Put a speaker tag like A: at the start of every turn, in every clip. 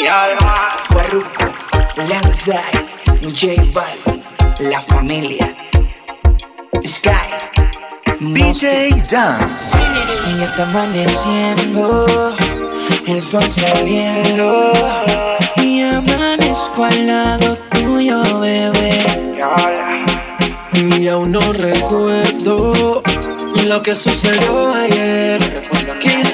A: Farruko, Lanzai, J Balvin, La Familia, Sky,
B: DJ Jam.
A: Y está amaneciendo, el sol saliendo, y amanezco al lado tuyo, bebé.
C: Y aún no recuerdo lo que sucedió ayer.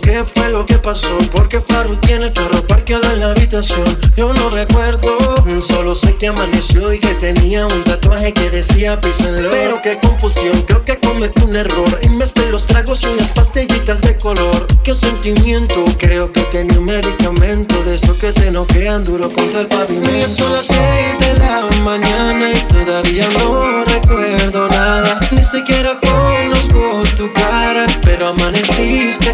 C: qué fue lo que pasó Porque Faru tiene el carro parqueado en la habitación Yo no recuerdo, solo sé que amaneció Y que tenía un tatuaje que decía písenlo Pero qué confusión, creo que cometí un error vez de los tragos y unas pastillitas de color. Qué sentimiento, creo que tenía un medicamento De eso que te noquean duro contra el pavimento. Y son las seis de la mañana y todavía no recuerdo nada. Ni siquiera conozco tu cara Pero amaneciste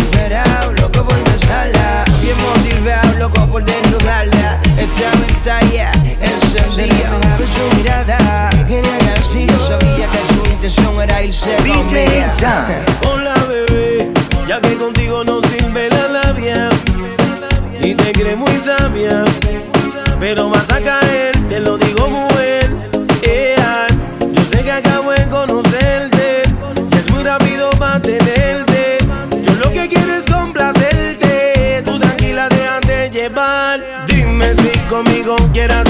D: desesperado, loco por besarla. Bien motivado, loco por desnudarla. Esta pantalla encendía. en su mirada. Que quería así,
E: sabía que su intención era irse DJ Hola bebé, ya que contigo no sirve la labia. Y te crees muy sabia, pero vas a caer,
A: te lo digo quieras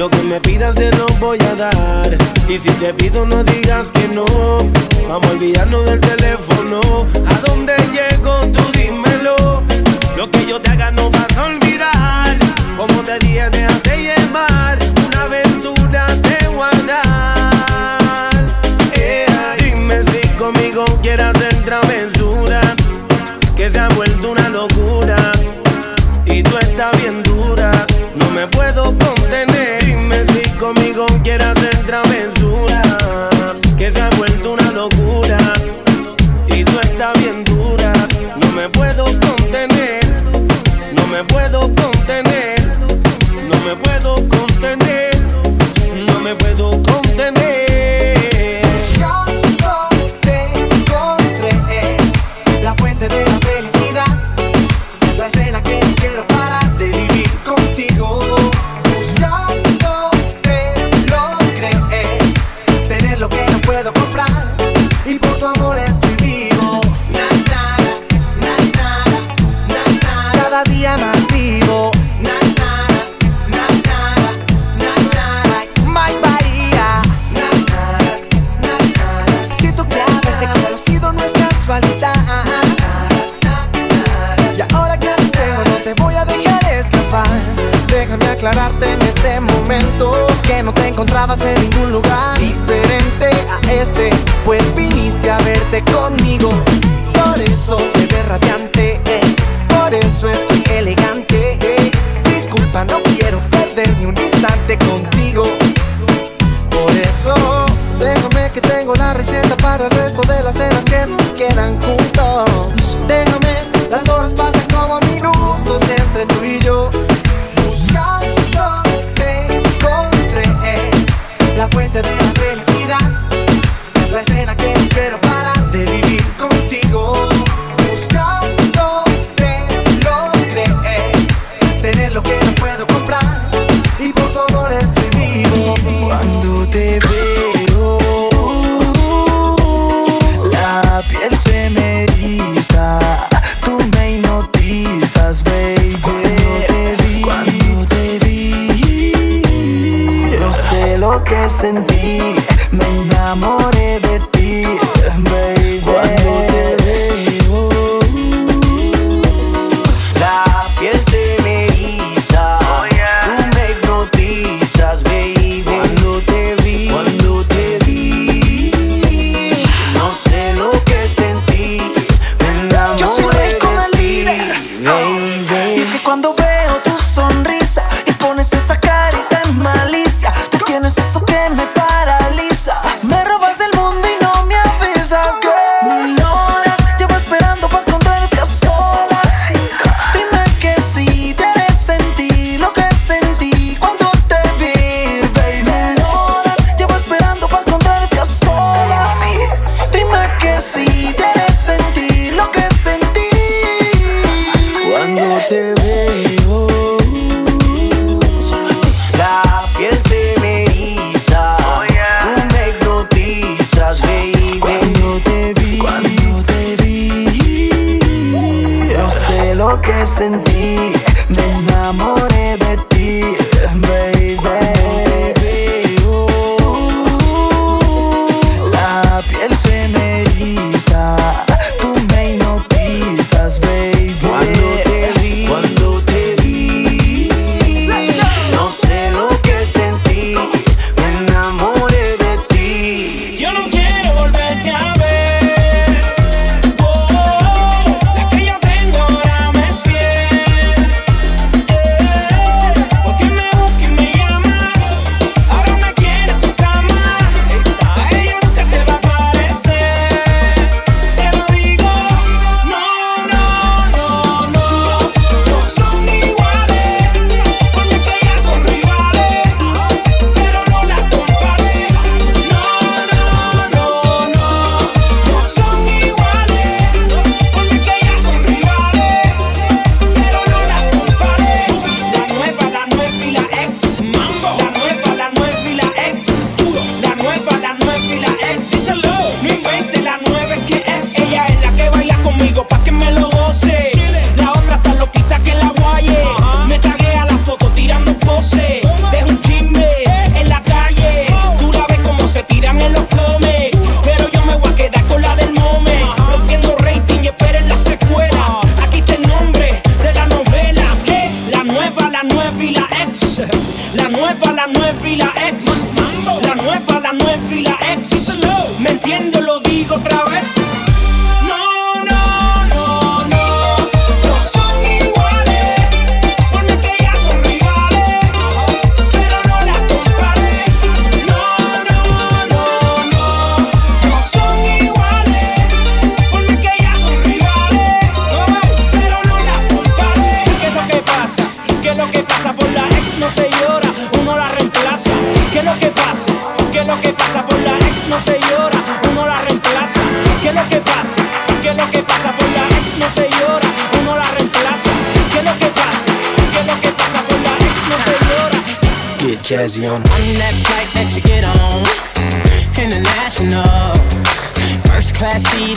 A: Lo que me pidas te lo voy a dar. Y si te pido no digas que no. Vamos a olvidarnos del teléfono. ¿A dónde llego? Tú dímelo. Lo que yo te haga no vas a olvidar.
F: sentir.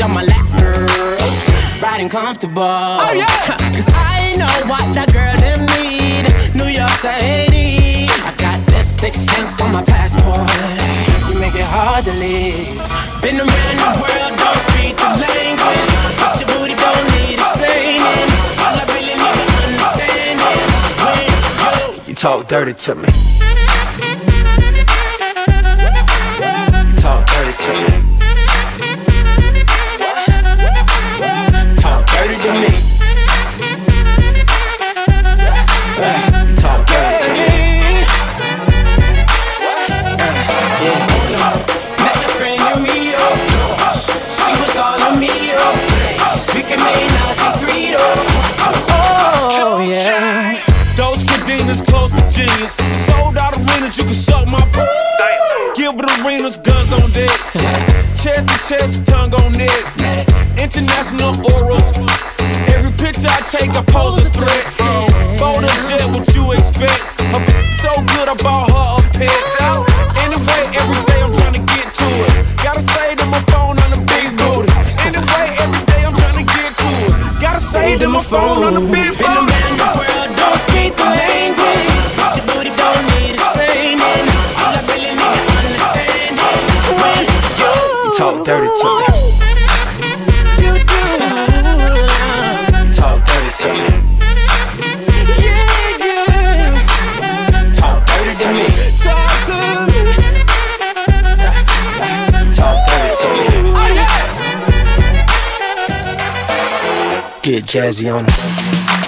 F: on
G: my lap. Riding comfortable. Oh, yeah. Cause I know what that girl need. New York to Haiti. I got lipstick stamps on my passport. You make it hard to leave. Been around the world, don't speak the language. But your booty don't need explaining. All I really need to understand is when you,
F: you talk dirty to me.
H: Business guns on deck. chest to chest, tongue on neck. International oral. Every picture I take, I pose a threat. Uh, a jet, what you expect? Her so good, I bought her a pet. Anyway, every day I'm trying to get to it. Gotta say to my phone on the big booty. Anyway, every day I'm trying to get to it. Gotta say to my phone on the big booty.
G: In the man world, don't speak
F: jazzy on.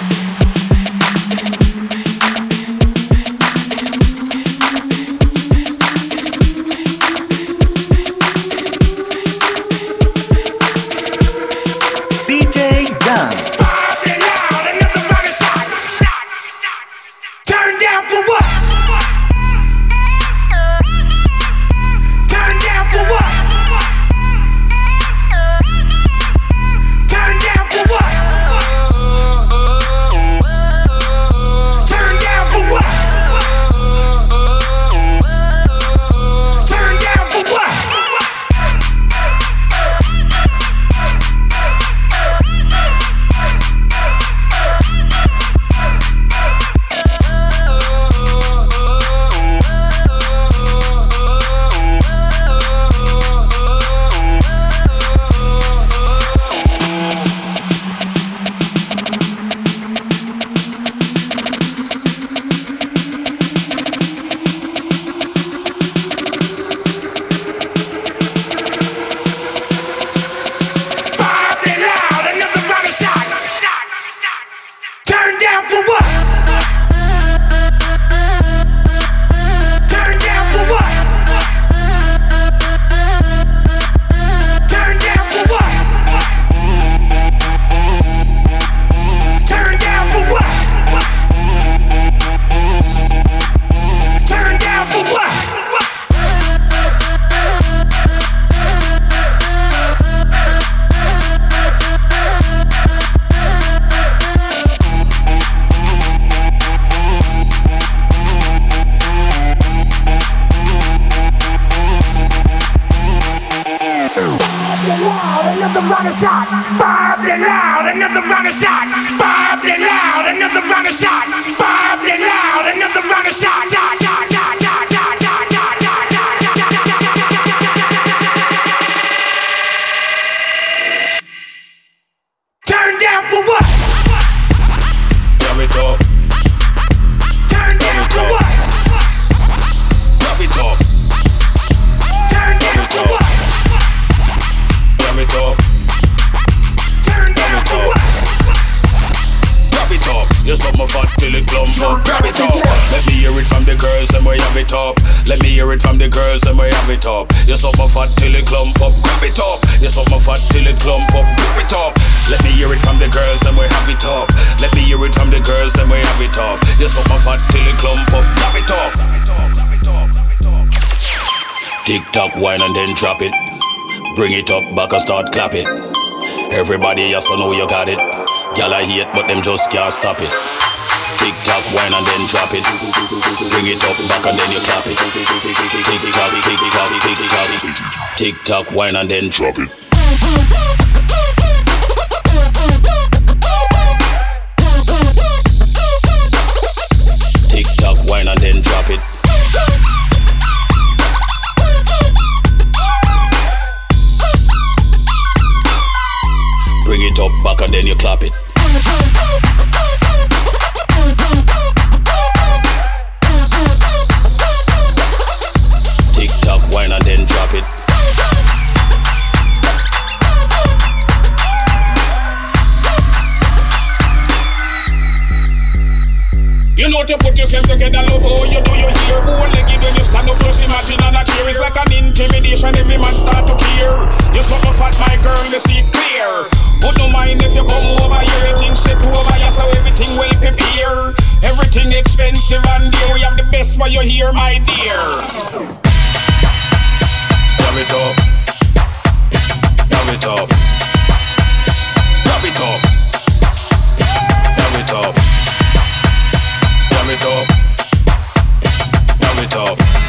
I: one shot, five to
J: nine. It up. You till it clump up. Grab it up. Tick tock, and then drop it. Bring it up, back and start clap it. Everybody else know you got it. Gyal I hate, but them just can't stop it. Tick tock, wine and then drop it. Bring it up, back and then you clap it. Tick tock, tick tock, tick tock. Tick tock, and then drop it. Then you clap it. Tick tock, wine and then drop it. You know to put yourself together, love how you do you hear Bold legged when you stand up, just imagine on a chair It's like an intimidation, every man start to care You suck a fat, my girl, you see clear But don't mind if you come over here, everything set over here So everything well prepared Everything expensive and dear. We have the best for you're here, my dear. Drop it up. Drop it up. Drop it up. Drop it up. Drop it up. Drop it up.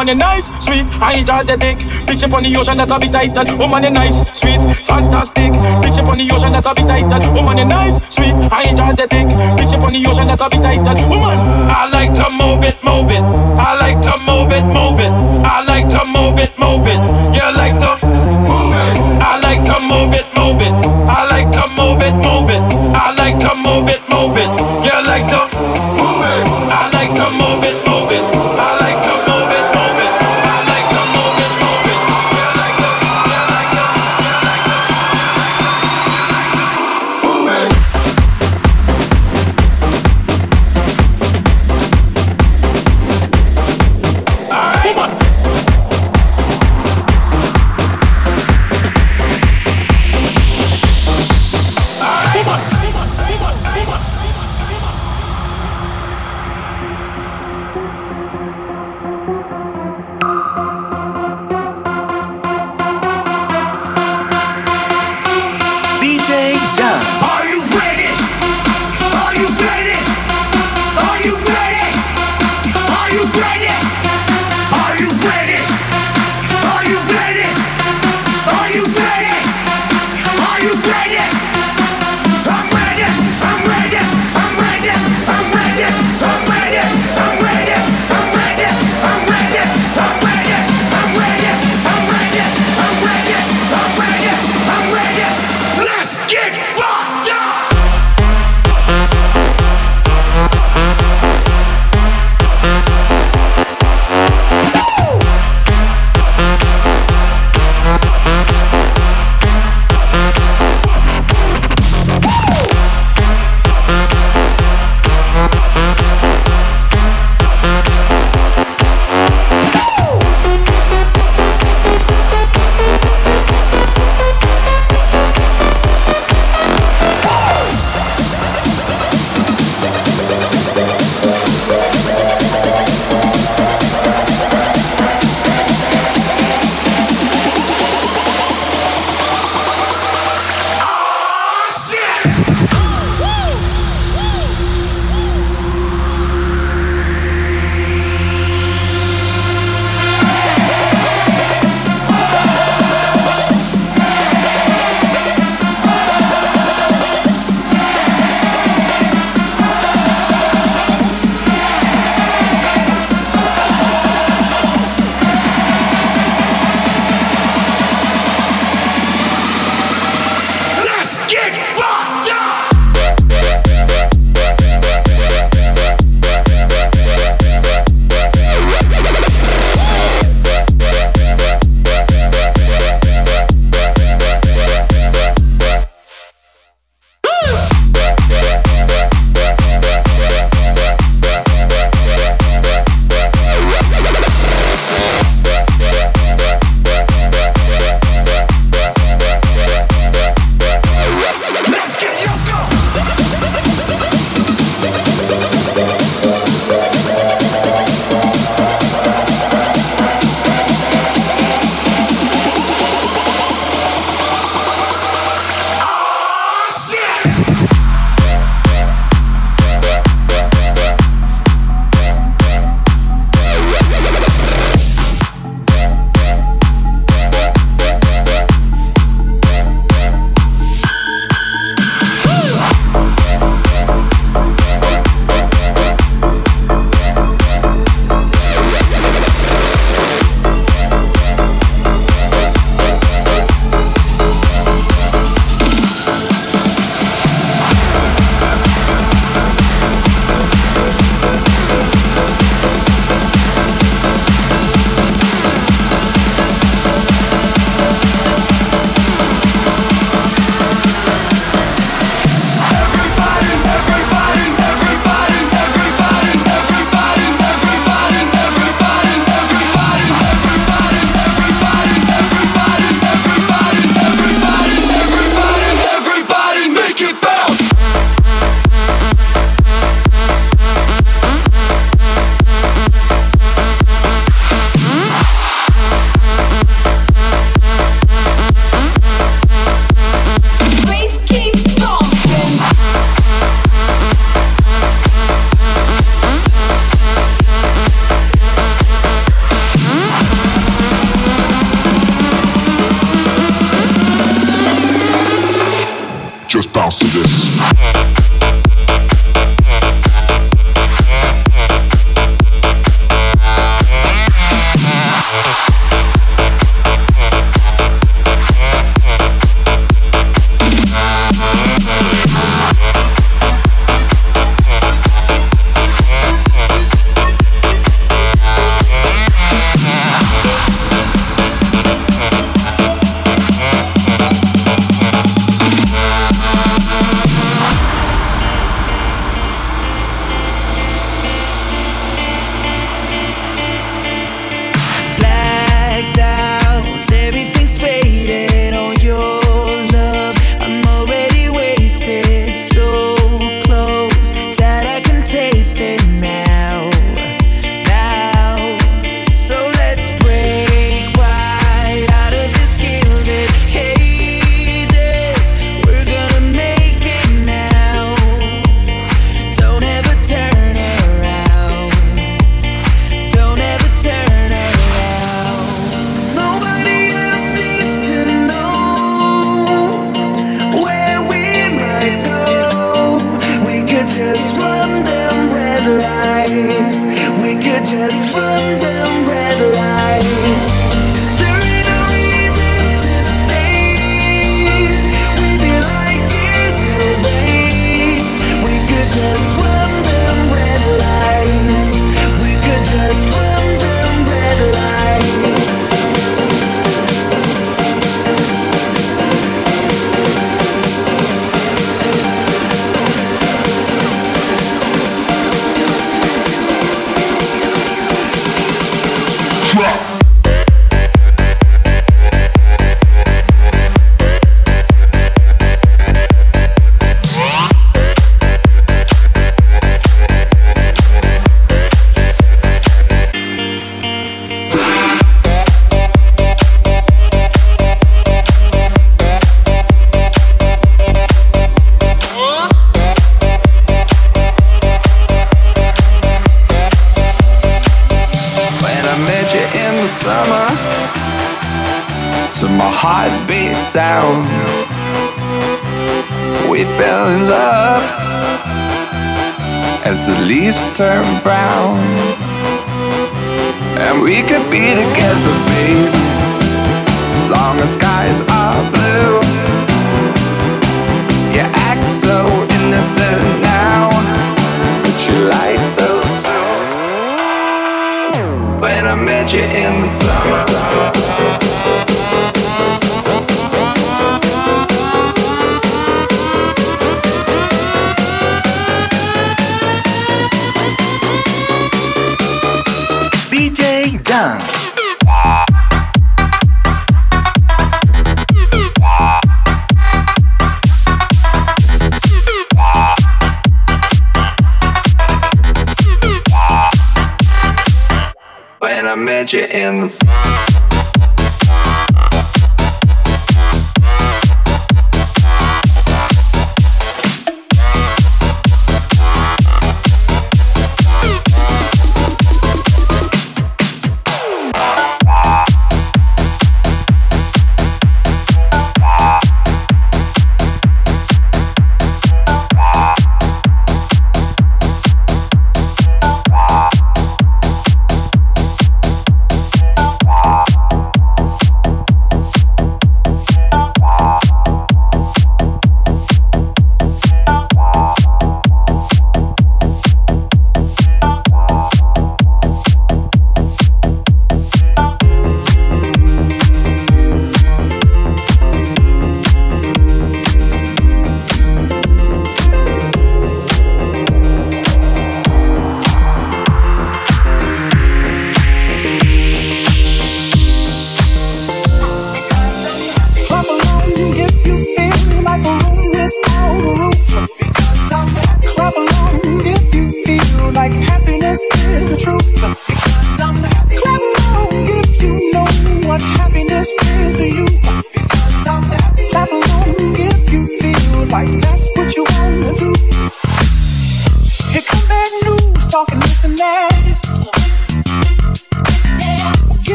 H: woman you nice, sweet, I enjoy the dick. Picture on the ocean that'll be tight and woman you nice, sweet, fantastic. Picture on the ocean that'll be tight and woman you nice, sweet, I enjoy the dick. Picture on the ocean that'll be tight and woman. I like to move it, move it.
K: Just bounce to this.
L: drop.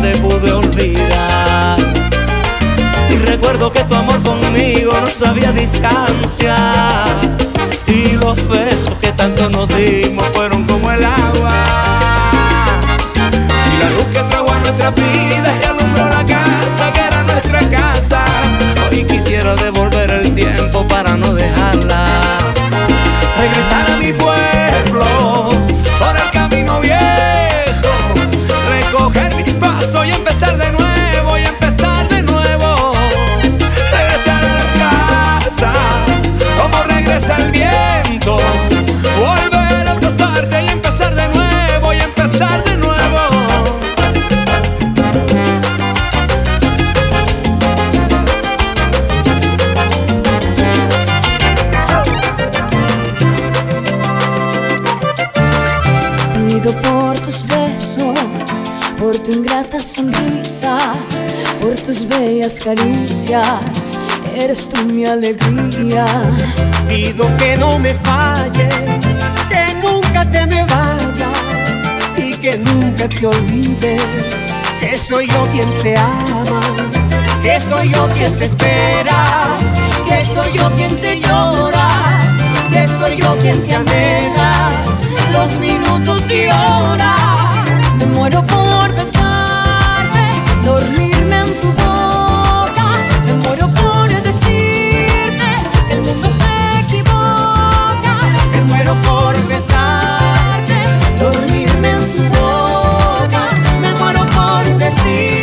L: te pude olvidar. Y recuerdo que tu amor conmigo no sabía distancia. Y los besos que tanto nos dimos fueron como el agua. Y la luz que trajo a nuestras vidas y alumbró la casa que era nuestra casa. Hoy quisiera devolver el tiempo para no dejarla. Regresar
M: las caricias, eres tú mi alegría.
E: Pido que no me falles, que nunca te me vayas y que nunca te olvides que soy yo quien te ama, que soy yo quien te espera, que soy yo quien te llora, que soy yo quien te anhela los minutos y horas.
M: Me muero por besarte.
C: see.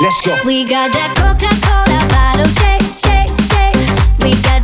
C: Let's go.
M: We got that Coca Cola bottle shake, shake, shake. We got